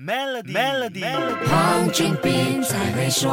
Melody，Melody，黄俊斌才会说。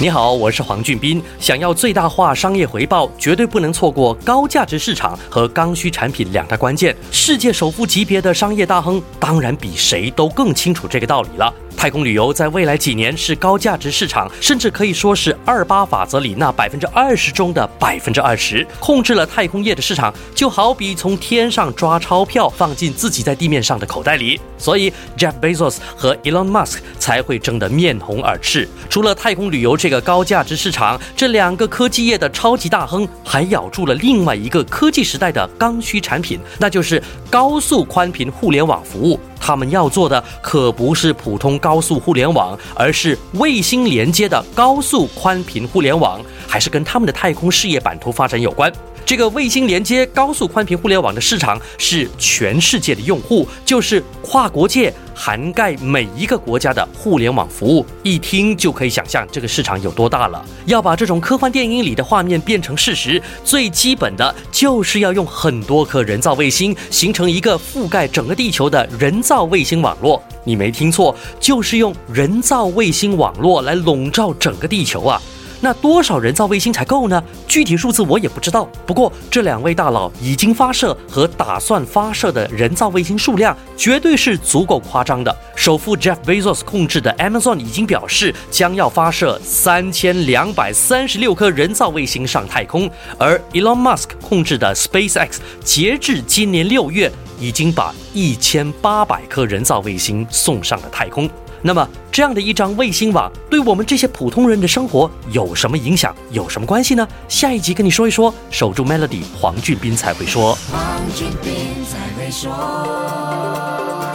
你好，我是黄俊斌。想要最大化商业回报，绝对不能错过高价值市场和刚需产品两大关键。世界首富级别的商业大亨，当然比谁都更清楚这个道理了。太空旅游在未来几年是高价值市场，甚至可以说是二八法则里那百分之二十中的百分之二十，控制了太空业的市场，就好比从天上抓钞票放进自己在地面上的口袋里。所以，Jeff Bezos 和 Elon Musk 才会争得面红耳赤。除了太空旅游这个高价值市场，这两个科技业的超级大亨还咬住了另外一个科技时代的刚需产品，那就是高速宽频互联网服务。他们要做的可不是普通高速互联网，而是卫星连接的高速宽频互联网，还是跟他们的太空事业版图发展有关。这个卫星连接高速宽频互联网的市场是全世界的用户，就是跨国界，涵盖每一个国家的互联网服务。一听就可以想象这个市场有多大了。要把这种科幻电影里的画面变成事实，最基本的就是要用很多颗人造卫星，形成一个覆盖整个地球的人造卫星网络。你没听错，就是用人造卫星网络来笼罩整个地球啊！那多少人造卫星才够呢？具体数字我也不知道。不过这两位大佬已经发射和打算发射的人造卫星数量，绝对是足够夸张的。首富 Jeff Bezos 控制的 Amazon 已经表示，将要发射三千两百三十六颗人造卫星上太空，而 Elon Musk 控制的 SpaceX 截至今年六月，已经把一千八百颗人造卫星送上了太空。那么，这样的一张卫星网，对我们这些普通人的生活有什么影响？有什么关系呢？下一集跟你说一说。守住 Melody，黄俊斌才会说。黄俊斌才会说。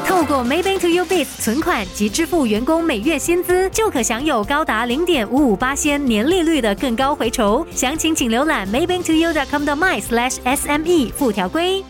透过 Maybank to You Biz 存款及支付员工每月薪资，就可享有高达零点五五八仙年利率的更高回酬。详情请浏览 Maybank to You dot com 的 my slash SME 附条规。